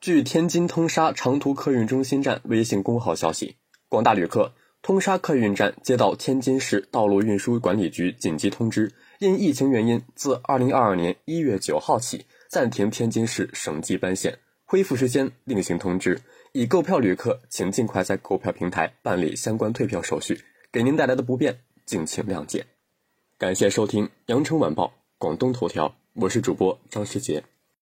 据天津通沙长途客运中心站微信公号消息广大旅客通沙客运站接到天津市道路运输管理局紧急通知因疫情原因自二零二二年一月九号起暂停天津市省际班线恢复时间另行通知已购票旅客请尽快在购票平台办理相关退票手续给您带来的不便敬请谅解。感谢收听羊城晚报广东头条我是主播张世杰。